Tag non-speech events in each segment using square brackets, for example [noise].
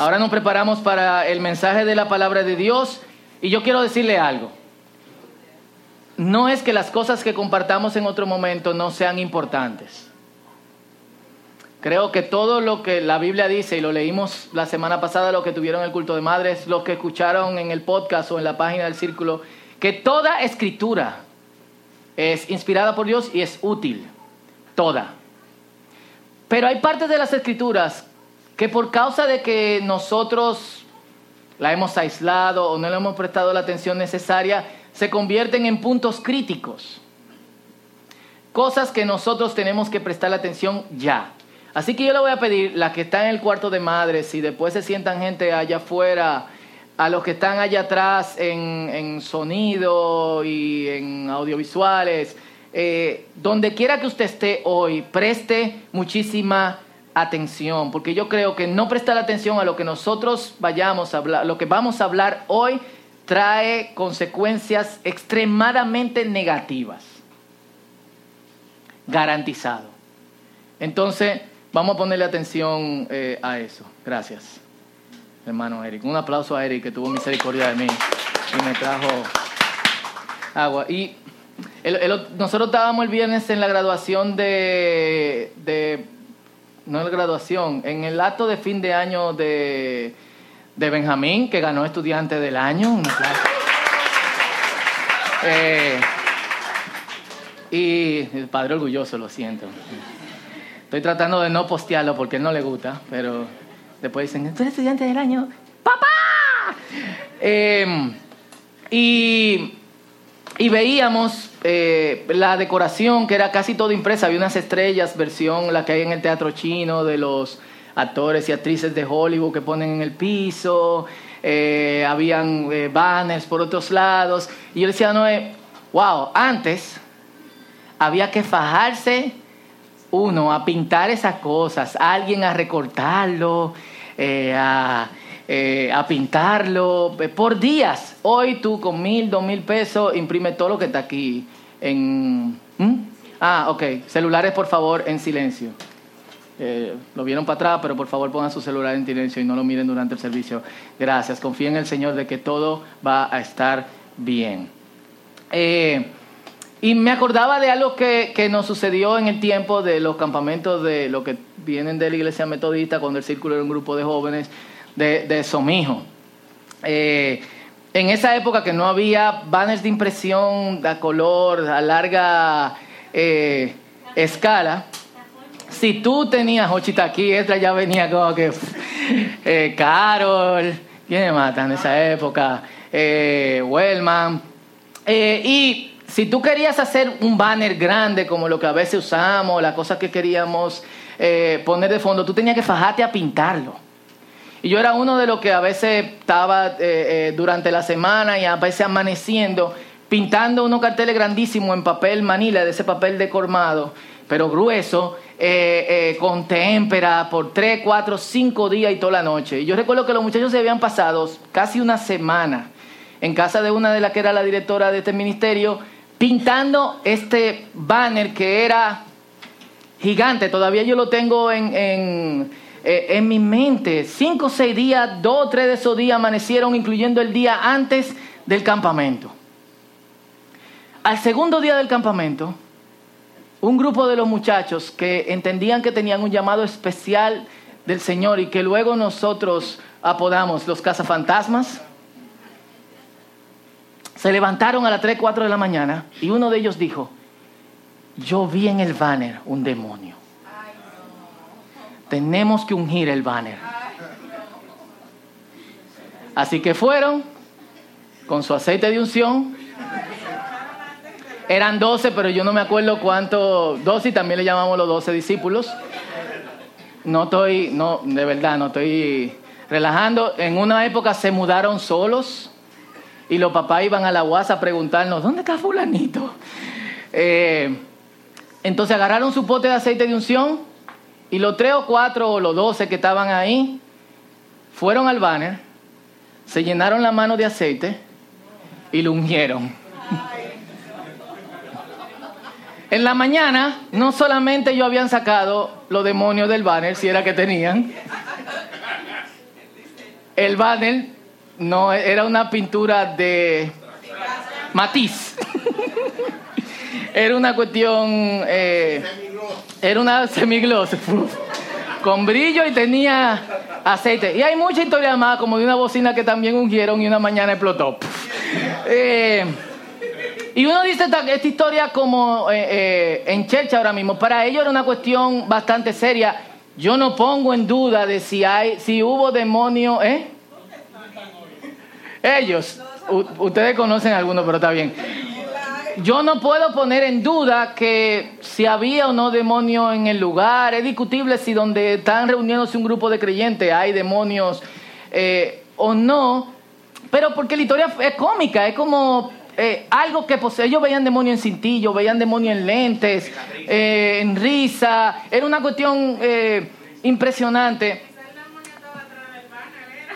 Ahora nos preparamos para el mensaje de la palabra de Dios y yo quiero decirle algo. No es que las cosas que compartamos en otro momento no sean importantes. Creo que todo lo que la Biblia dice, y lo leímos la semana pasada, lo que tuvieron el culto de madres, los que escucharon en el podcast o en la página del círculo, que toda escritura es inspirada por Dios y es útil. Toda. Pero hay partes de las escrituras que por causa de que nosotros la hemos aislado o no le hemos prestado la atención necesaria, se convierten en puntos críticos. Cosas que nosotros tenemos que prestar atención ya. Así que yo le voy a pedir, las que están en el cuarto de madres, y después se sientan gente allá afuera, a los que están allá atrás en, sonido y en audiovisuales, eh, donde quiera que usted esté hoy, preste muchísima atención, porque yo creo que no prestar atención a lo que nosotros vayamos a hablar, lo que vamos a hablar hoy, trae consecuencias extremadamente negativas. Garantizado. Entonces, vamos a ponerle atención eh, a eso. Gracias, hermano Eric. Un aplauso a Eric que tuvo misericordia de mí y me trajo agua. Y nosotros estábamos el viernes en la graduación de no en graduación, en el acto de fin de año de, de Benjamín, que ganó estudiante del año. Eh, y el padre orgulloso, lo siento. Estoy tratando de no postearlo porque él no le gusta, pero después dicen, ¿tú eres estudiante del año? ¡Papá! Eh, y y veíamos eh, la decoración que era casi todo impresa, había unas estrellas, versión la que hay en el teatro chino de los actores y actrices de Hollywood que ponen en el piso, eh, habían eh, banners por otros lados. Y yo decía no wow, antes había que fajarse uno a pintar esas cosas, alguien a recortarlo, a eh, a pintarlo eh, por días. Hoy tú con mil, dos mil pesos imprime todo lo que está aquí en... Ah, ok. Celulares, por favor, en silencio. Eh, lo vieron para atrás, pero por favor pongan su celular en silencio y no lo miren durante el servicio. Gracias. Confíen en el Señor de que todo va a estar bien. y me acordaba de algo que, que, nos sucedió en el tiempo de los campamentos de lo que vienen de la iglesia metodista, cuando el círculo era un grupo de jóvenes de, de Somijo. Eh, en esa época que no había banners de impresión a color, a larga eh, escala, si tú tenías Ochita aquí, esta ya venía como que eh, Carol, ¿quién mata en esa época? Eh, Wellman. y si tú querías hacer un banner grande como lo que a veces usamos, la cosa que queríamos poner de fondo, tú tenías que fajarte a pintarlo. Y yo era uno de los que a veces estaba eh, eh, durante la semana y a veces amaneciendo pintando unos carteles grandísimos en papel manila, de ese papel decormado, pero grueso, eh, con témpera por tres, cuatro, cinco días y toda la noche. Y yo recuerdo que los muchachos se habían pasado casi una semana en casa de una de las que era la directora de este ministerio, pintando este banner que era gigante. Todavía yo lo tengo en eh, en mi mente. Cinco o seis días, dos o tres de esos días amanecieron, incluyendo el día antes del campamento. Al segundo día del campamento, un grupo de los muchachos que entendían que tenían un llamado especial del Señor y que luego nosotros apodamos los cazafantasmas, se levantaron a las 3, 4 de la mañana y uno de ellos dijo, yo vi en el banner un demonio. Tenemos que ungir el banner. Así que fueron con su aceite de unción. Eran doce, pero yo no me acuerdo cuánto, doce y también le llamamos los doce discípulos. No estoy, no, de verdad, no estoy relajando. En una época se mudaron solos y los papás iban a la UAS a preguntarnos, ¿dónde está fulanito? Eh, entonces agarraron su pote de aceite de unción y los tres o cuatro o los doce que estaban ahí fueron al banner, se llenaron la mano de aceite y lo ungieron. [laughs] En la mañana, no solamente ellos habían sacado los demonios del banner, si era que tenían, el banner no era una pintura de matiz. [laughs] era una cuestión, eh, era una semigloss [laughs] con brillo y tenía aceite. Y hay mucha historia más, como de una bocina que también ungieron y una mañana explotó. Eh, y uno dice esta, historia como eh, eh, en Church ahora mismo. Para ellos era una cuestión bastante seria. Yo no pongo en duda de si hay, si hubo demonio, ¿eh? Ellos, ustedes conocen algunos, pero está bien. Yo no puedo poner en duda que si había o no demonio en el lugar. Es discutible si donde están reuniéndose un grupo de creyentes hay demonios eh, o no. Pero porque la historia es cómica, es como eh, algo que posee. Ellos veían demonio en cintillo, veían demonio en lentes, eh, en risa. Era una cuestión impresionante.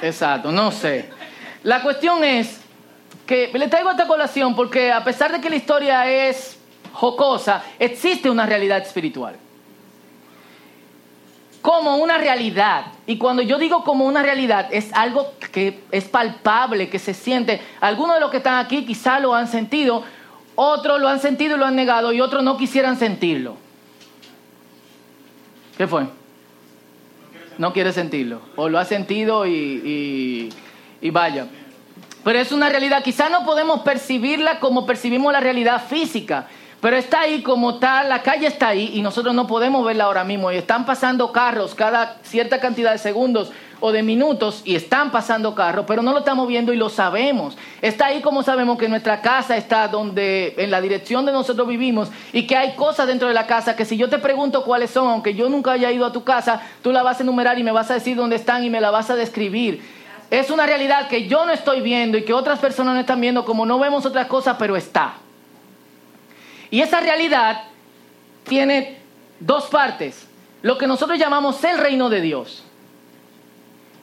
Exacto, no sé. La cuestión es que le traigo esta colación porque a pesar de que la historia es jocosa, existe una realidad espiritual. Como una realidad. Y cuando yo digo como una realidad, es algo que es palpable, que se siente. Algunos de los que están aquí quizá lo han sentido, otros lo han sentido y lo han negado, y otros no quisieran sentirlo. ¿Qué fue? No quiere sentirlo. O lo ha sentido y, y vaya. Pero es una realidad, quizás no podemos percibirla como percibimos la realidad física, pero está ahí como tal, la calle está ahí y nosotros no podemos verla ahora mismo. Y están pasando carros cada cierta cantidad de segundos o de minutos y están pasando carros, pero no lo estamos viendo y lo sabemos. Está ahí como sabemos que nuestra casa está donde, en la dirección de nosotros vivimos y que hay cosas dentro de la casa que si yo te pregunto cuáles son, aunque yo nunca haya ido a tu casa, tú la vas a enumerar y me vas a decir dónde están y me la vas a describir es una realidad que yo no estoy viendo y que otras personas no están viendo como no vemos otras cosas, pero está. Y esa realidad tiene dos partes. Lo que nosotros llamamos el reino de Dios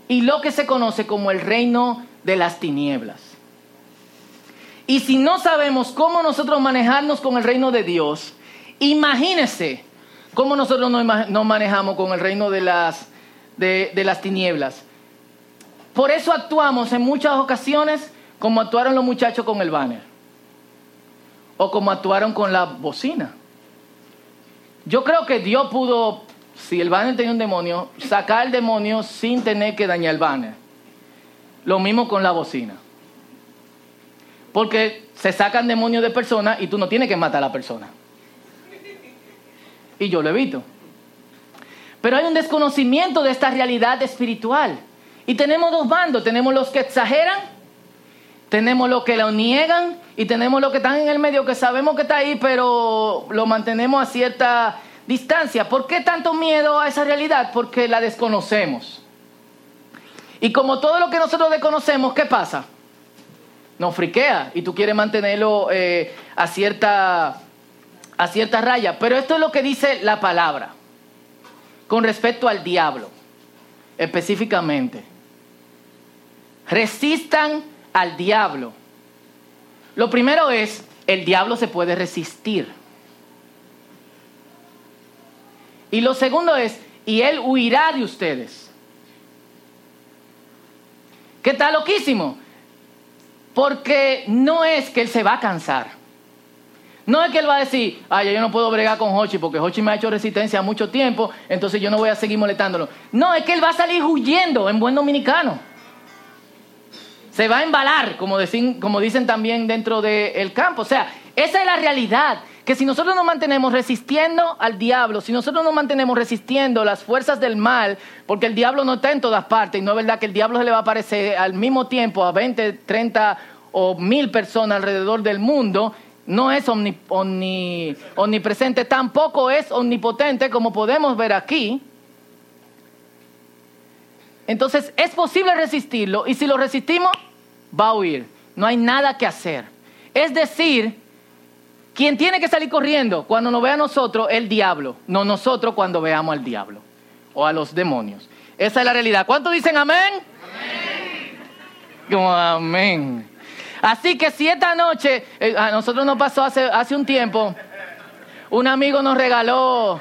y lo que se conoce como el reino de las tinieblas. Y si no sabemos cómo nosotros manejarnos con el reino de Dios, imagínese cómo nosotros nos manejamos con el reino de las, de, de las tinieblas. Por eso actuamos en muchas ocasiones como actuaron los muchachos con el banner. O como actuaron con la bocina. Yo creo que Dios pudo, si el banner tenía un demonio, sacar el demonio sin tener que dañar el banner. Lo mismo con la bocina. Porque se sacan demonios de personas y tú no tienes que matar a la persona. Y yo lo evito. Pero hay un desconocimiento de esta realidad espiritual. Y tenemos dos bandos, tenemos los que exageran, tenemos los que lo niegan y tenemos los que están en el medio que sabemos que está ahí, pero lo mantenemos a cierta distancia. ¿Por qué tanto miedo a esa realidad? Porque la desconocemos. Y como todo lo que nosotros desconocemos, ¿qué pasa? Nos friquea y tú quieres mantenerlo eh, a, cierta, a cierta raya. Pero esto es lo que dice la palabra con respecto al diablo, específicamente resistan al diablo. Lo primero es, el diablo se puede resistir. Y lo segundo es, y él huirá de ustedes. ¿Qué está loquísimo? Porque no es que él se va a cansar. No es que él va a decir, ay, yo no puedo bregar con Hochi porque Hochi me ha hecho resistencia mucho tiempo, entonces yo no voy a seguir molestándolo. No, es que él va a salir huyendo en buen dominicano se va a embalar, como, como dicen también dentro del campo. O sea, esa es la realidad. Que si nosotros nos mantenemos resistiendo al diablo, si nosotros nos mantenemos resistiendo las fuerzas del mal, porque el diablo no está en todas partes, y no es verdad que el diablo se le va a aparecer al mismo tiempo a 20, 30 o mil personas alrededor del mundo, no es omnipresente, tampoco es omnipotente como podemos ver aquí. Entonces es posible resistirlo y si lo resistimos, va a huir. No hay nada que hacer. Es decir, quien tiene que salir corriendo cuando nos vea a nosotros, el diablo, no nosotros cuando veamos al diablo o a los demonios. Esa es la realidad. ¿Cuántos dicen amén? Amén. amén. Así que si esta noche, eh, a nosotros nos pasó hace, hace un tiempo, un amigo nos regaló,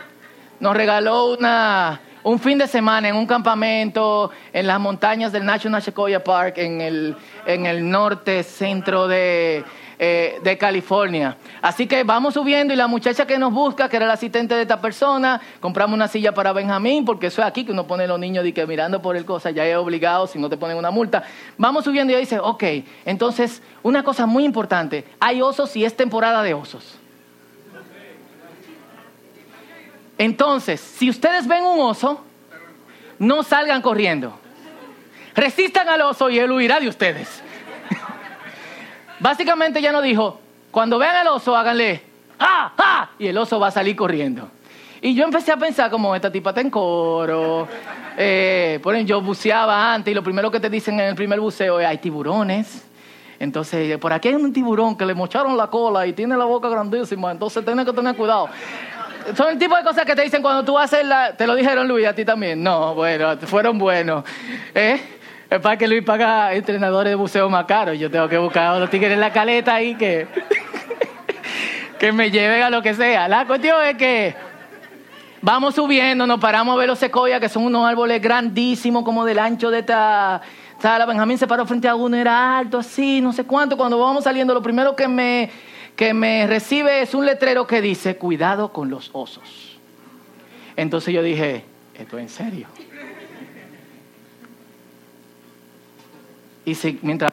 nos regaló una, un fin de semana en un campamento en las montañas del National Sequoia Park en el, en el norte centro de, eh, de California. Así que vamos subiendo y la muchacha que nos busca, que era la asistente de esta persona, compramos una silla para Benjamín, porque eso es aquí que uno pone a los niños de que mirando por el cosa, ya es obligado si no te ponen una multa. Vamos subiendo y ella dice, ok, entonces una cosa muy importante, hay osos y es temporada de osos. Entonces, si ustedes ven un oso, no salgan corriendo. Resistan al oso y él huirá de ustedes. [laughs] Básicamente ya nos dijo, cuando vean al oso, háganle, ¡ah, ah! Y el oso va a salir corriendo. Y yo empecé a pensar como esta tipa está en coro. Eh, ponen, yo buceaba antes y lo primero que te dicen en el primer buceo es, hay tiburones. Entonces, por aquí hay un tiburón que le mocharon la cola y tiene la boca grandísima, entonces tienes que tener cuidado son el tipo de cosas que te dicen cuando tú haces la... ¿Te lo dijeron Luis a ti también? No, bueno, fueron buenos. ¿Eh? Es para que Luis paga entrenadores de buceo más caros. Yo tengo que buscar a los tigres en la caleta ahí que... [laughs] que me lleven a lo que sea. La cuestión es que vamos subiendo, nos paramos a ver los secoyas, que son unos árboles grandísimos, como del ancho de esta sala. Benjamín se paró frente a uno, era alto así, no sé cuánto. Cuando vamos saliendo, lo primero que me que me recibe es un letrero que dice, cuidado con los osos. Entonces yo dije, esto es en serio. Y si, mientras...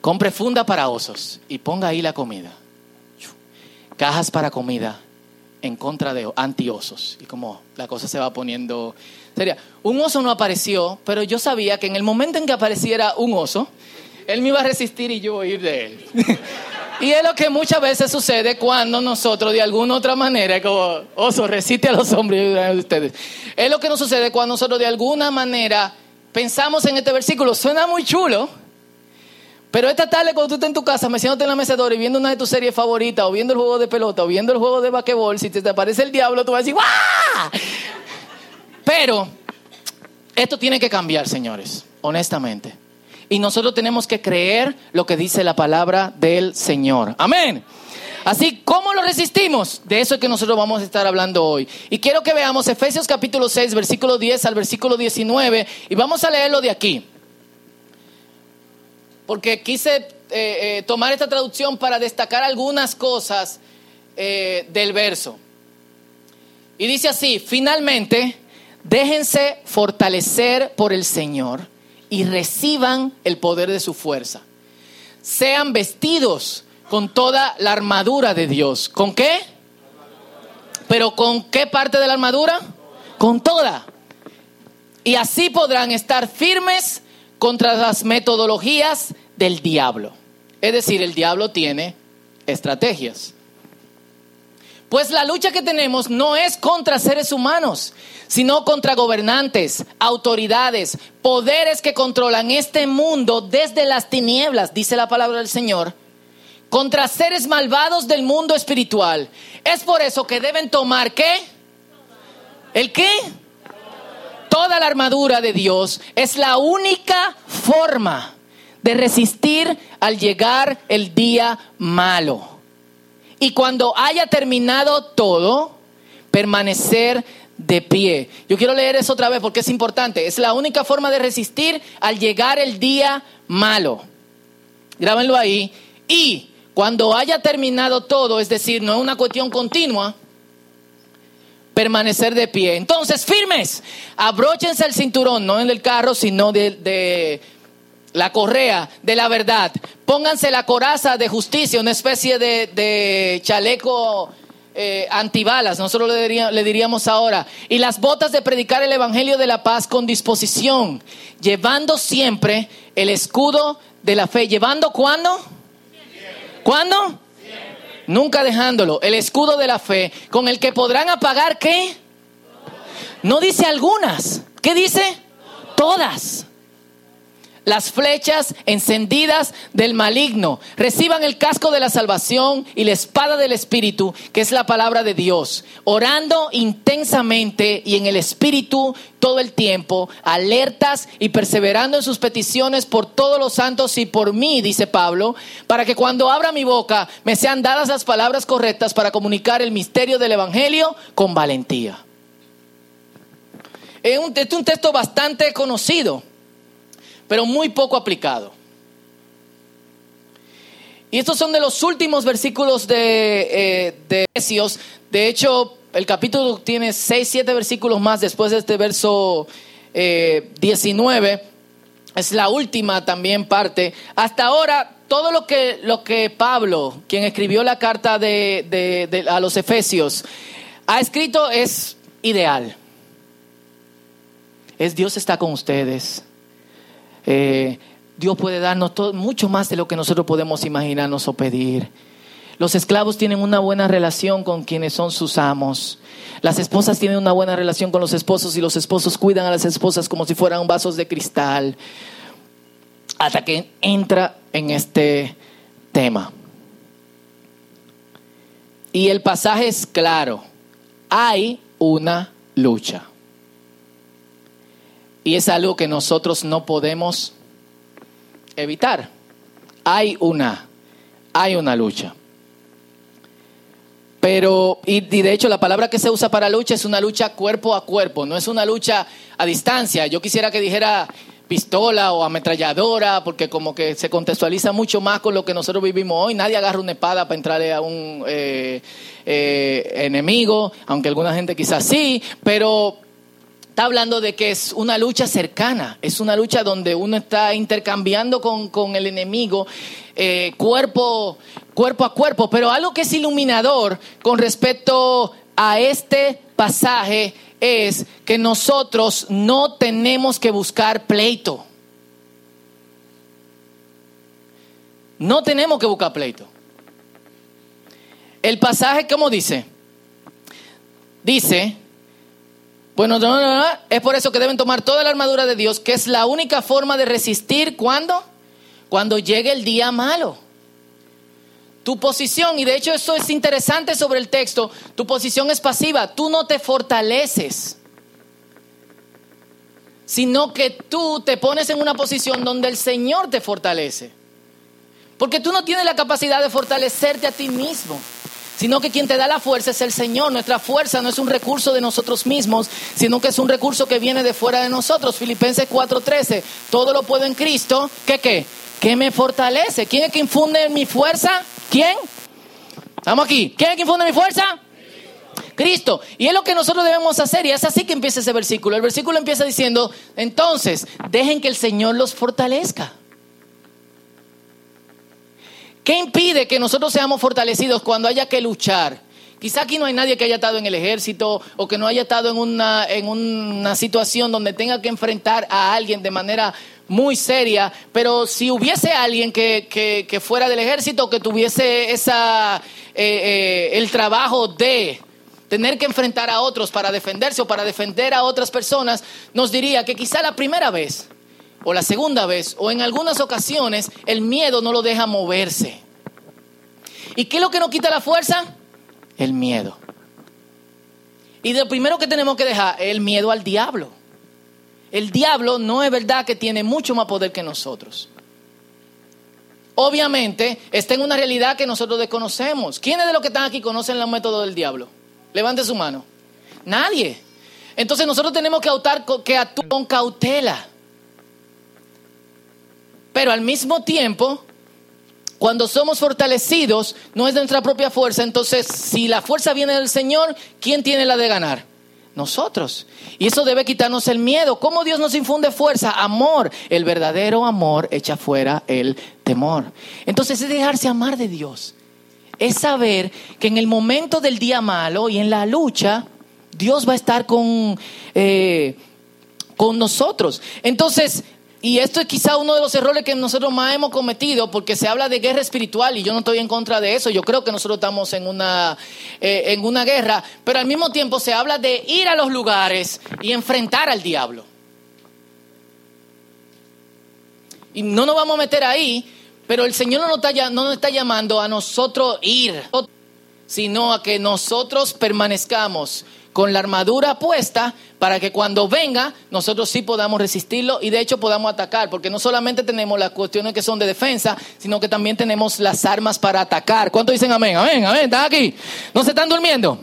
Compre funda para osos y ponga ahí la comida. Cajas para comida en contra de antiosos. Y como la cosa se va poniendo Sería, un oso no apareció, pero yo sabía que en el momento en que apareciera un oso, él me iba a resistir y yo iba a ir de él. y es lo que muchas veces sucede cuando nosotros, de alguna otra manera, como oso resiste a los hombres de ustedes. Es lo que nos sucede cuando nosotros, de alguna manera, pensamos en este versículo. Suena muy chulo. Pero esta tarde cuando tú estás en tu casa meciéndote en la mecedora y viendo una de tus series favoritas o viendo el juego de pelota o viendo el juego de basquetbol, si te aparece el diablo, tú vas a decir ¡Guau! Pero esto tiene que cambiar, señores, honestamente. Y nosotros tenemos que creer lo que dice la palabra del Señor. Amén. Así, ¿cómo lo resistimos? De eso es que nosotros vamos a estar hablando hoy. Y quiero que veamos Efesios capítulo 6, versículo 10 al versículo 19. Y vamos a leerlo de aquí. Porque quise eh, eh, tomar esta traducción para destacar algunas cosas eh, del verso. Y dice así, finalmente Déjense fortalecer por el Señor y reciban el poder de su fuerza. Sean vestidos con toda la armadura de Dios. ¿Con qué? ¿Pero con qué parte de la armadura? Con toda. Y así podrán estar firmes contra las metodologías del diablo. Es decir, el diablo tiene estrategias. Pues la lucha que tenemos no es contra seres humanos, sino contra gobernantes, autoridades, poderes que controlan este mundo desde las tinieblas, dice la palabra del Señor, contra seres malvados del mundo espiritual. Es por eso que deben tomar qué? ¿El qué? Toda la armadura de Dios es la única forma de resistir al llegar el día malo. Y cuando haya terminado todo, permanecer de pie. Yo quiero leer eso otra vez porque es importante. Es la única forma de resistir al llegar el día malo. Grábenlo ahí. Y cuando haya terminado todo, es decir, no es una cuestión continua, permanecer de pie. Entonces, firmes, abróchense el cinturón, no en el carro, sino de, la correa de la verdad. Pónganse la coraza de justicia, una especie de chaleco eh, antibalas, nosotros le diríamos, ahora, y las botas de predicar el Evangelio de la paz con disposición, llevando siempre el escudo de la fe. ¿Llevando cuándo? ¿Cuándo? Nunca dejándolo. El escudo de la fe, con el que podrán apagar qué? No dice algunas. ¿Qué dice? Todas las flechas encendidas del maligno. Reciban el casco de la salvación y la espada del Espíritu, que es la palabra de Dios. Orando intensamente y en el Espíritu todo el tiempo, alertas y perseverando en sus peticiones por todos los santos y por mí, dice Pablo, para que cuando abra mi boca me sean dadas las palabras correctas para comunicar el misterio del Evangelio con valentía. Es un, texto bastante conocido pero muy poco aplicado. Y estos son de los últimos versículos de, eh, de Efesios. De hecho, el capítulo tiene 6, 7 versículos más después de este verso 19. Eh, es la última también parte. Hasta ahora, todo lo que, lo que Pablo, quien escribió la carta de, a los Efesios, ha escrito es ideal. Es Dios está con ustedes. Eh, Dios puede darnos mucho más de lo que nosotros podemos imaginarnos o pedir. Los esclavos tienen una buena relación con quienes son sus amos. Las esposas tienen una buena relación con los esposos y los esposos cuidan a las esposas como si fueran vasos de cristal. Hasta que entra en este tema. Y el pasaje es claro. Hay una lucha. Y es algo que nosotros no podemos evitar. Hay una, hay una lucha. Pero, y, de hecho la palabra que se usa para lucha es una lucha cuerpo a cuerpo, no es una lucha a distancia. Yo quisiera que dijera pistola o ametralladora, porque como que se contextualiza mucho más con lo que nosotros vivimos hoy. Nadie agarra una espada para entrarle a un eh, eh, enemigo, aunque alguna gente quizás sí, pero está hablando de que es una lucha cercana, es una lucha donde uno está intercambiando con, el enemigo eh, cuerpo, cuerpo a cuerpo. Pero algo que es iluminador con respecto a este pasaje es que nosotros no tenemos que buscar pleito. No tenemos que buscar pleito. El pasaje, ¿cómo dice? Dice, bueno, es por eso que deben tomar toda la armadura de Dios, que es la única forma de resistir cuando cuando llegue el día malo. Tu posición, y de hecho esto es interesante sobre el texto, tu posición es pasiva, tú no te fortaleces, sino que tú te pones en una posición donde el Señor te fortalece. Porque tú no tienes la capacidad de fortalecerte a ti mismo sino que quien te da la fuerza es el Señor. Nuestra fuerza no es un recurso de nosotros mismos, sino que es un recurso que viene de fuera de nosotros. Filipenses 4:13, todo lo puedo en Cristo, ¿qué qué? Que me fortalece. ¿Quién es que infunde mi fuerza? ¿Quién? Estamos aquí. ¿Quién es que infunde mi fuerza? Cristo. Y es lo que nosotros debemos hacer. Y es así que empieza ese versículo. El versículo empieza diciendo, entonces, dejen que el Señor los fortalezca. ¿Qué impide que nosotros seamos fortalecidos cuando haya que luchar? Quizá aquí no hay nadie que haya estado en el ejército o que no haya estado en una, en una situación donde tenga que enfrentar a alguien de manera muy seria, pero si hubiese alguien que, fuera del ejército, que tuviese esa, eh, eh, el trabajo de tener que enfrentar a otros para defenderse o para defender a otras personas, nos diría que quizá la primera vez o la segunda vez, o en algunas ocasiones, el miedo no lo deja moverse. ¿Y qué es lo que nos quita la fuerza? El miedo. Y lo primero que tenemos que dejar es el miedo al diablo. El diablo no es verdad que tiene mucho más poder que nosotros. Obviamente está en una realidad que nosotros desconocemos. ¿Quiénes de los que están aquí conocen los métodos del diablo? Levante su mano. Nadie. Entonces nosotros tenemos que, que actuar con cautela. Pero al mismo tiempo, cuando somos fortalecidos, no es de nuestra propia fuerza. Entonces, si la fuerza viene del Señor, ¿quién tiene la de ganar? Nosotros. Y eso debe quitarnos el miedo. ¿Cómo Dios nos infunde fuerza? Amor. El verdadero amor echa fuera el temor. Entonces es dejarse amar de Dios. Es saber que en el momento del día malo y en la lucha, Dios va a estar con, eh, con nosotros. Entonces, y esto es quizá uno de los errores que nosotros más hemos cometido, porque se habla de guerra espiritual y yo no estoy en contra de eso. Yo creo que nosotros estamos en una, eh, en una guerra, pero al mismo tiempo se habla de ir a los lugares y enfrentar al diablo. Y no nos vamos a meter ahí, pero el Señor no nos está, no nos está llamando a nosotros ir, sino a que nosotros permanezcamos con la armadura puesta para que cuando venga nosotros sí podamos resistirlo y de hecho podamos atacar, porque no solamente tenemos las cuestiones que son de defensa, sino que también tenemos las armas para atacar. ¿Cuánto dicen amén? Amén, amén, están aquí. ¿No se están durmiendo?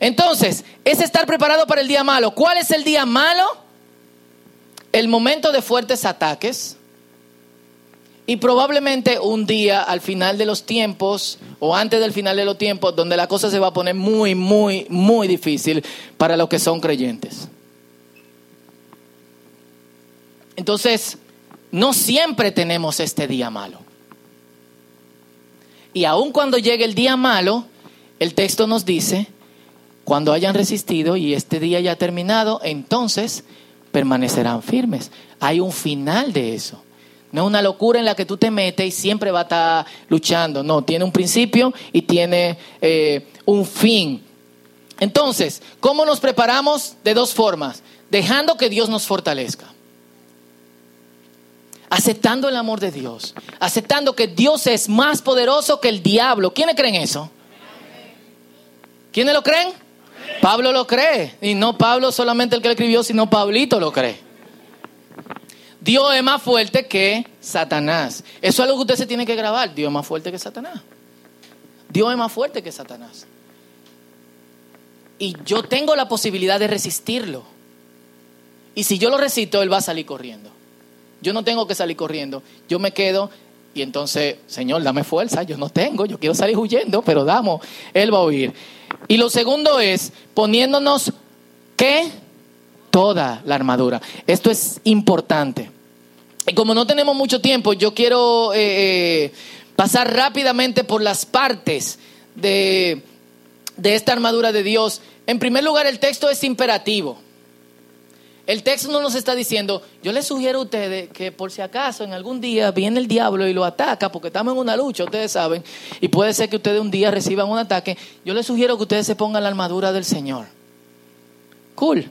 Entonces, es estar preparado para el día malo. ¿Cuál es el día malo? El momento de fuertes ataques y probablemente un día al final de los tiempos o antes del final de los tiempos donde la cosa se va a poner muy, muy, muy difícil para los que son creyentes. Entonces, no siempre tenemos este día malo. Y aun cuando llegue el día malo, el texto nos dice, cuando hayan resistido y este día ya ha terminado, entonces permanecerán firmes. Hay un final de eso. No es una locura en la que tú te metes y siempre va a estar luchando. No, tiene un principio y tiene eh, un fin. Entonces, ¿cómo nos preparamos? De dos formas. Dejando que Dios nos fortalezca. Aceptando el amor de Dios. Aceptando que Dios es más poderoso que el diablo. ¿Quiénes creen eso? ¿Quiénes lo creen? Pablo lo cree. Y no Pablo solamente el que lo escribió, sino Pablito lo cree. Dios es más fuerte que Satanás. Eso es algo que usted se tiene que grabar. Dios es más fuerte que Satanás. Dios es más fuerte que Satanás. Y yo tengo la posibilidad de resistirlo. Y si yo lo resisto, Él va a salir corriendo. Yo no tengo que salir corriendo. Yo me quedo y entonces, Señor, dame fuerza. Yo no tengo. Yo quiero salir huyendo, pero damos. Él va a huir. Y lo segundo es poniéndonos, ¿qué? Toda la armadura. Esto es importante. Y como no tenemos mucho tiempo, yo quiero eh, eh, pasar rápidamente por las partes de, de esta armadura de Dios. En primer lugar, el texto es imperativo. El texto no nos está diciendo, yo les sugiero a ustedes que por si acaso en algún día viene el diablo y lo ataca, porque estamos en una lucha, ustedes saben, y puede ser que ustedes un día reciban un ataque, yo les sugiero que ustedes se pongan la armadura del Señor. Cool.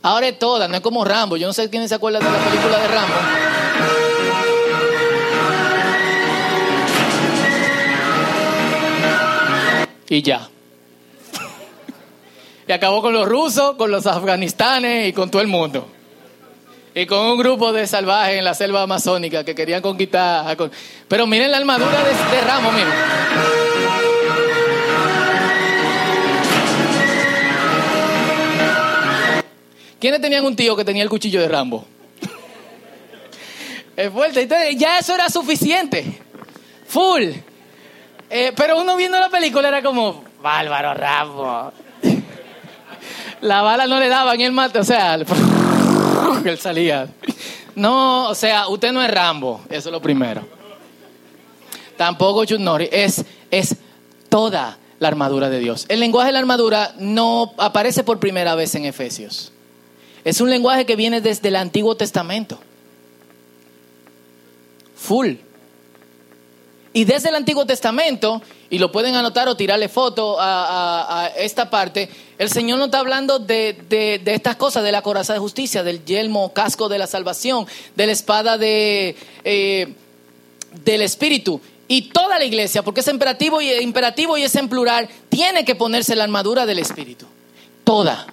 Ahora es toda, no es como Rambo. Yo no sé quién se acuerda de la película de Rambo. Y ya. Y acabó con los rusos, con los afganistanes y con todo el mundo. Y con un grupo de salvajes en la selva amazónica que querían conquistar. Pero miren la armadura de, de miren. ¿Quiénes tenían un tío que tenía el cuchillo de Rambo? Es fuerte. Entonces, ya eso era suficiente. Full. Eh, pero uno viendo la película era como, bárbaro Rambo. la bala no le daban él mate, o sea, [laughs] él salía. No, o sea, usted no es Rambo, eso es lo primero. Tampoco Chuck es, es toda la armadura de Dios. El lenguaje de la armadura no aparece por primera vez en Efesios. Es un lenguaje que viene desde el Antiguo Testamento. Full. Y desde el Antiguo Testamento, y lo pueden anotar o tirarle foto a, esta parte, el Señor no está hablando de, estas cosas, de la coraza de justicia, del yelmo, casco de la salvación, de la espada de, eh, del Espíritu. Y toda la iglesia, porque es imperativo y, imperativo y es en plural, tiene que ponerse la armadura del Espíritu. Toda.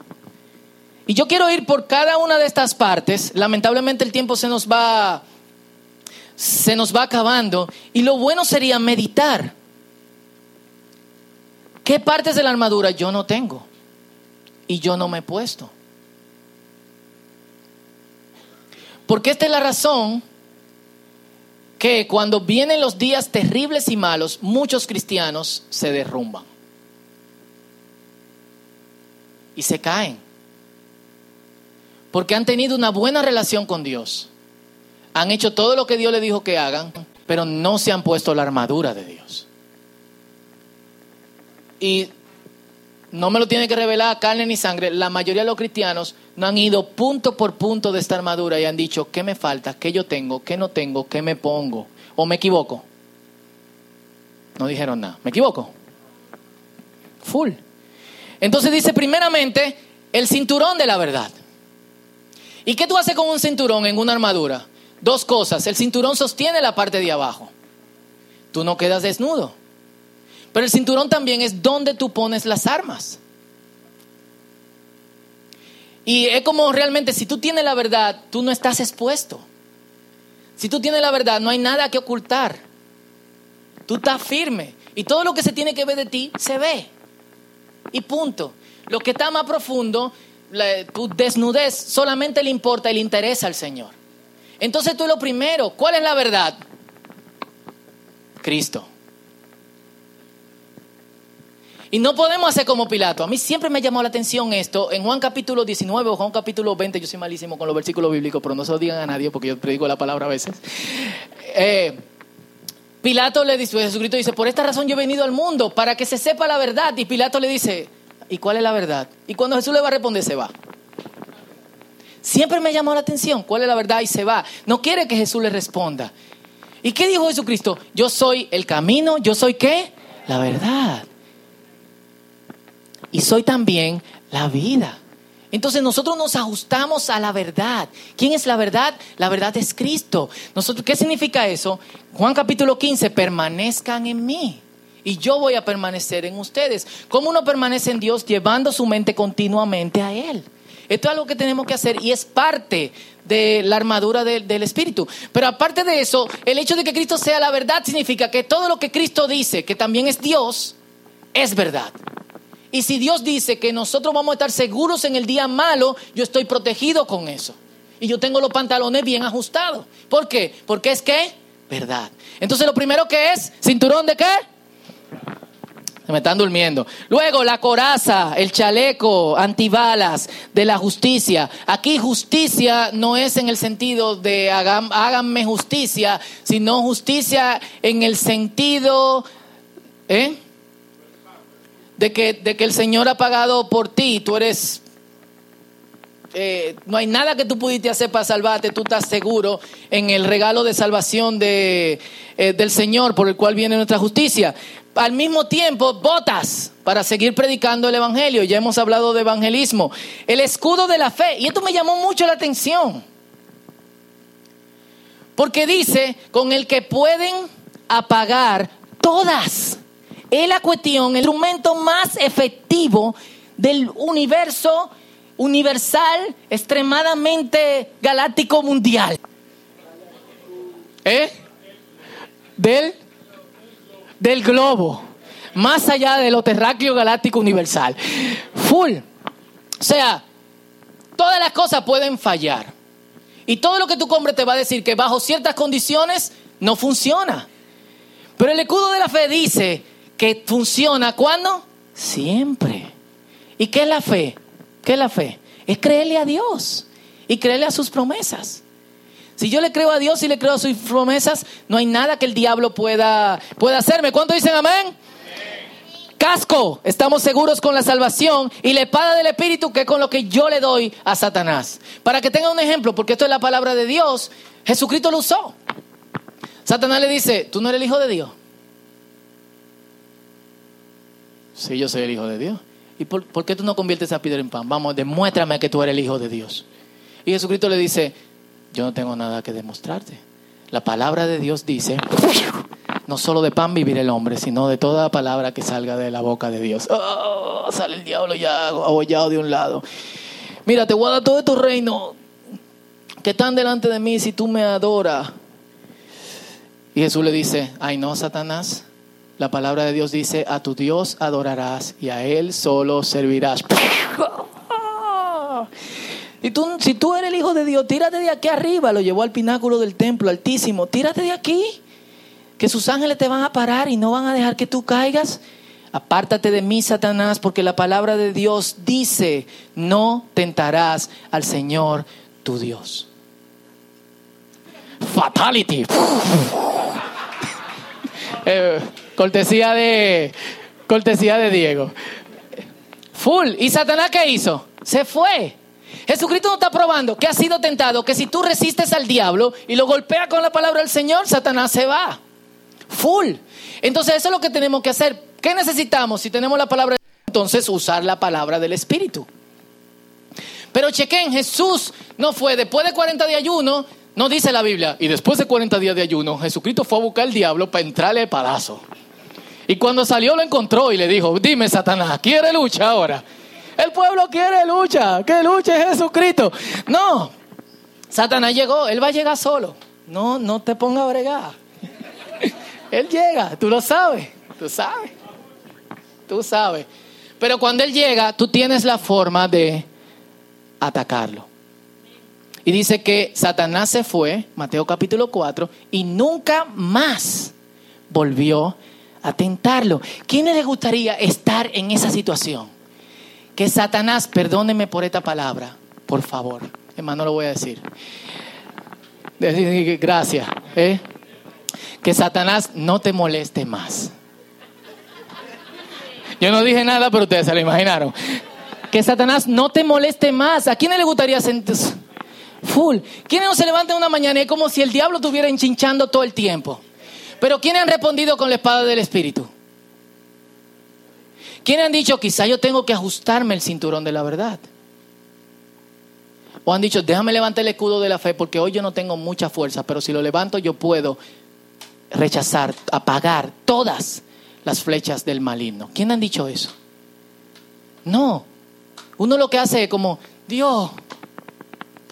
Y yo quiero ir por cada una de estas partes. Lamentablemente el tiempo se nos va se nos va acabando y lo bueno sería meditar. ¿Qué partes de la armadura yo no tengo y yo no me he puesto? Porque esta es la razón que cuando vienen los días terribles y malos, muchos cristianos se derrumban y se caen porque han tenido una buena relación con Dios. Han hecho todo lo que Dios les dijo que hagan, pero no se han puesto la armadura de Dios. Y no me lo tiene que revelar carne ni sangre. La mayoría de los cristianos no han ido punto por punto de esta armadura y han dicho, ¿qué me falta? ¿Qué yo tengo? ¿Qué no tengo? ¿Qué me pongo? ¿O me equivoco? No dijeron nada. ¿Me equivoco? Full. Entonces dice primeramente el cinturón de la verdad. ¿Y qué tú haces con un cinturón en una armadura? Dos cosas. El cinturón sostiene la parte de abajo. Tú no quedas desnudo. Pero el cinturón también es donde tú pones las armas. Y es como realmente, si tú tienes la verdad, tú no estás expuesto. Si tú tienes la verdad, no hay nada que ocultar. Tú estás firme. Y todo lo que se tiene que ver de ti, se ve. Y punto. Lo que está más profundo, tu desnudez, solamente le importa y le interesa al Señor. Entonces tú lo primero, ¿cuál es la verdad? Cristo. Y no podemos hacer como Pilato. A mí siempre me llamó la atención esto. En Juan capítulo 19 o Juan capítulo 20, yo soy malísimo con los versículos bíblicos, pero no se lo digan a nadie porque yo predico la palabra a veces. Eh, Pilato le dice, Jesucristo dice, por esta razón yo he venido al mundo, para que se sepa la verdad. Y Pilato le dice, ¿y cuál es la verdad? Y cuando Jesús le va a responder, se va. Siempre me llamó la atención, ¿cuál es la verdad? Y se va. No quiere que Jesús le responda. ¿Y qué dijo Jesucristo? Yo soy el camino, yo soy qué? La verdad y soy también la vida. Entonces nosotros nos ajustamos a la verdad. ¿Quién es la verdad? La verdad es Cristo. Nosotros, ¿Qué significa eso? Juan capítulo 15, permanezcan en mí y yo voy a permanecer en ustedes. ¿Cómo uno permanece en Dios? Llevando su mente continuamente a Él. Esto es algo que tenemos que hacer y es parte de la armadura del Espíritu. Pero aparte de eso, el hecho de que Cristo sea la verdad significa que todo lo que Cristo dice, que también es Dios, es verdad. Y si Dios dice que nosotros vamos a estar seguros en el día malo, yo estoy protegido con eso. Y yo tengo los pantalones bien ajustados. ¿Por qué? Porque es que verdad. Entonces lo primero que es, cinturón de qué? Se me están durmiendo. Luego la coraza, el chaleco, antibalas de la justicia. Aquí justicia no es en el sentido de háganme justicia, sino justicia en el sentido... ¿Eh? de que, de que el Señor ha pagado por ti, tú eres eh, no hay nada que tú pudiste hacer para salvarte, tú estás seguro en el regalo de salvación de, eh, del Señor por el cual viene nuestra justicia. Al mismo tiempo, botas para seguir predicando el Evangelio. Ya hemos hablado de evangelismo. El escudo de la fe. Y esto me llamó mucho la atención. Porque dice, con el que pueden apagar todas es la cuestión, el instrumento más efectivo del universo universal, extremadamente galáctico mundial. ¿Eh? Del, del globo, más allá de lo terráqueo galáctico universal. Full. O sea, todas las cosas pueden fallar. Y todo lo que tú compres te va a decir que bajo ciertas condiciones no funciona. Pero el escudo de la fe dice, que funciona cuando? Siempre. ¿Y qué es la fe? ¿Qué es la fe? Es creerle a Dios y creerle a sus promesas. Si yo le creo a Dios y le creo a sus promesas, no hay nada que el diablo pueda, pueda hacerme. ¿Cuánto dicen amén? Casco, estamos seguros con la salvación y la espada del Espíritu que es con lo que yo le doy a Satanás. Para que tenga un ejemplo, porque esto es la palabra de Dios, Jesucristo lo usó. Satanás le dice, tú no eres el hijo de Dios. Sí, yo soy el Hijo de Dios. ¿Y por, qué tú no conviertes a piedra en pan? Vamos, demuéstrame que tú eres el Hijo de Dios. Y Jesucristo le dice, yo no tengo nada que demostrarte. La palabra de Dios dice, no solo de pan vivir el hombre, sino de toda palabra que salga de la boca de Dios. Oh, sale el diablo ya abollado de un lado. Mira, te voy a dar todo tu reino que están delante de mí si tú me adoras. Y Jesús le dice, ay no, Satanás, la palabra de Dios dice, a tu Dios adorarás y a Él solo servirás. [laughs] Y tú, si tú eres el Hijo de Dios, tírate de aquí arriba. Lo llevó al pináculo del templo altísimo. Tírate de aquí. Que sus ángeles te van a parar y no van a dejar que tú caigas. Apártate de mí, Satanás, porque la palabra de Dios dice, no tentarás al Señor tu Dios. Fatality. [laughs] eh, Cortesía de, cortesía de Diego. Full. ¿Y Satanás qué hizo? Se fue. Jesucristo no está probando que ha sido tentado, que si tú resistes al diablo y lo golpeas con la palabra del Señor, Satanás se va. Full. Entonces eso es lo que tenemos que hacer. ¿Qué necesitamos si tenemos la palabra? Entonces usar la palabra del Espíritu. Pero chequen, Jesús no fue después de 40 de ayuno, No dice la Biblia. Y después de 40 días de ayuno, Jesucristo fue a buscar al diablo para entrarle al palazo. Y cuando salió lo encontró y le dijo, dime Satanás, ¿quiere lucha ahora? El pueblo quiere lucha, que luche Jesucristo. No, Satanás llegó, él va a llegar solo. No, no te ponga a bregar. [laughs] Él llega, tú lo sabes, tú sabes, tú sabes. Pero cuando él llega, tú tienes la forma de atacarlo. Y dice que Satanás se fue, Mateo capítulo 4, y nunca más volvió a tentarlo. ¿Quién le gustaría estar en esa situación? Que Satanás, perdóneme por esta palabra, por favor, hermano, lo voy a decir. Gracias. ¿eh? Que Satanás no te moleste más. Yo no dije nada, pero ustedes se lo imaginaron. Que Satanás no te moleste más. ¿A quién le gustaría sentirse? Full. ¿Quiénes no se levantan una mañana es como si el diablo estuviera enchinchando todo el tiempo? Pero ¿quiénes han respondido con la espada del Espíritu? ¿Quiénes han dicho, quizá yo tengo que ajustarme el cinturón de la verdad? O han dicho, déjame levantar el escudo de la fe porque hoy yo no tengo mucha fuerza, pero si lo levanto yo puedo rechazar, apagar todas las flechas del maligno. ¿Quién han dicho eso? No. Uno lo que hace es como, Dios,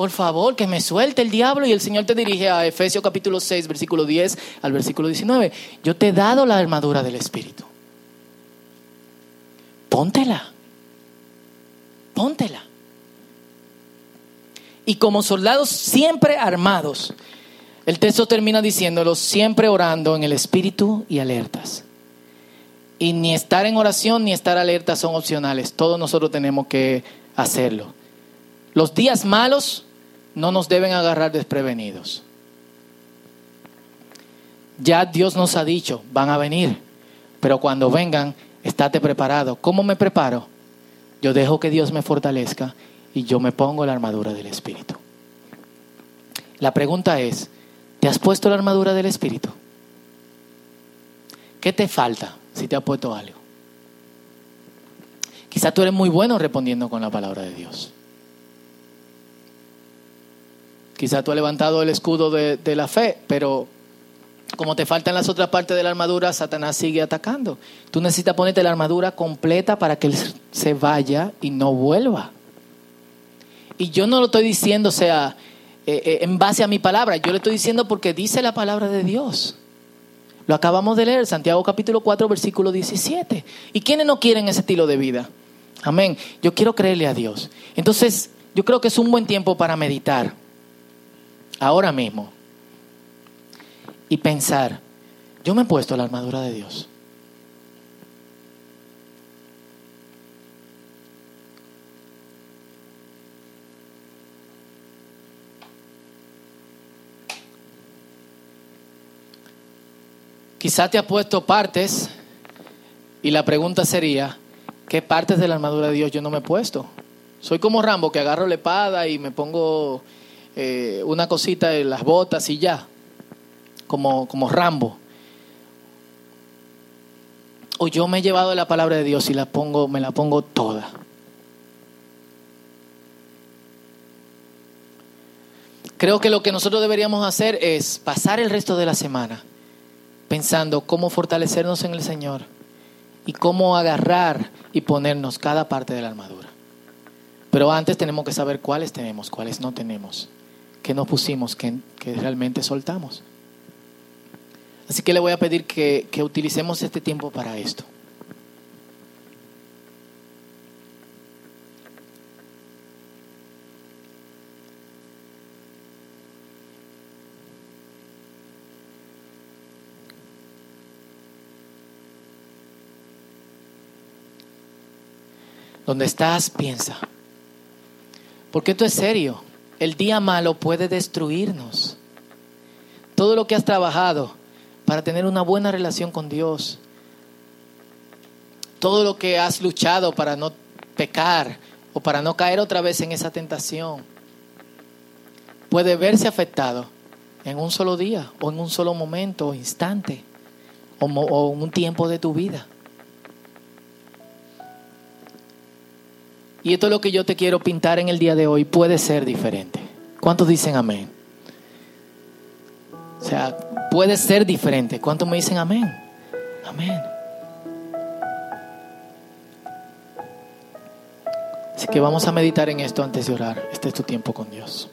por favor, que me suelte el diablo. Y el Señor te dirige a Efesios capítulo 6, versículo 10 al versículo 19. Yo te he dado la armadura del Espíritu. Póntela. Póntela. Y como soldados siempre armados, el texto termina diciéndolo, siempre orando en el Espíritu y alertas. Y ni estar en oración ni estar alerta son opcionales. Todos nosotros tenemos que hacerlo. Los días malos no nos deben agarrar desprevenidos. Ya Dios nos ha dicho, van a venir, pero cuando vengan, estate preparado. ¿Cómo me preparo? Yo dejo que Dios me fortalezca y yo me pongo la armadura del Espíritu. La pregunta es, ¿te has puesto la armadura del Espíritu? ¿Qué te falta si te has puesto algo? Quizá tú eres muy bueno respondiendo con la palabra de Dios. Quizá tú has levantado el escudo de, la fe, pero como te faltan las otras partes de la armadura, Satanás sigue atacando. Tú necesitas ponerte la armadura completa para que él se vaya y no vuelva. Y yo no lo estoy diciendo, o sea, eh, eh, en base a mi palabra, yo le estoy diciendo porque dice la palabra de Dios. Lo acabamos de leer, Santiago capítulo 4, versículo 17. ¿Y quiénes no quieren ese estilo de vida? Amén. Yo quiero creerle a Dios. Entonces, yo creo que es un buen tiempo para meditar ahora mismo y pensar, yo me he puesto la armadura de Dios. Quizá te ha puesto partes y la pregunta sería, ¿qué partes de la armadura de Dios yo no me he puesto? Soy como Rambo que agarro la espada y me pongo eh, una cosita en las botas y ya, como, como Rambo. O yo me he llevado la palabra de Dios y la pongo, me la pongo toda. Creo que lo que nosotros deberíamos hacer es pasar el resto de la semana pensando cómo fortalecernos en el Señor y cómo agarrar y ponernos cada parte de la armadura. Pero antes tenemos que saber cuáles tenemos, cuáles no tenemos que nos pusimos, que, realmente soltamos. Así que le voy a pedir que, que utilicemos este tiempo para esto. Donde estás, piensa. Porque esto es serio el día malo puede destruirnos. Todo lo que has trabajado para tener una buena relación con Dios, todo lo que has luchado para no pecar o para no caer otra vez en esa tentación, puede verse afectado en un solo día o en un solo momento o instante o, en un tiempo de tu vida. Y esto es lo que yo te quiero pintar en el día de hoy. Puede ser diferente. ¿Cuántos dicen amén? O sea, puede ser diferente. ¿Cuántos me dicen amén? Amén. Así que vamos a meditar en esto antes de orar. Este es tu tiempo con Dios.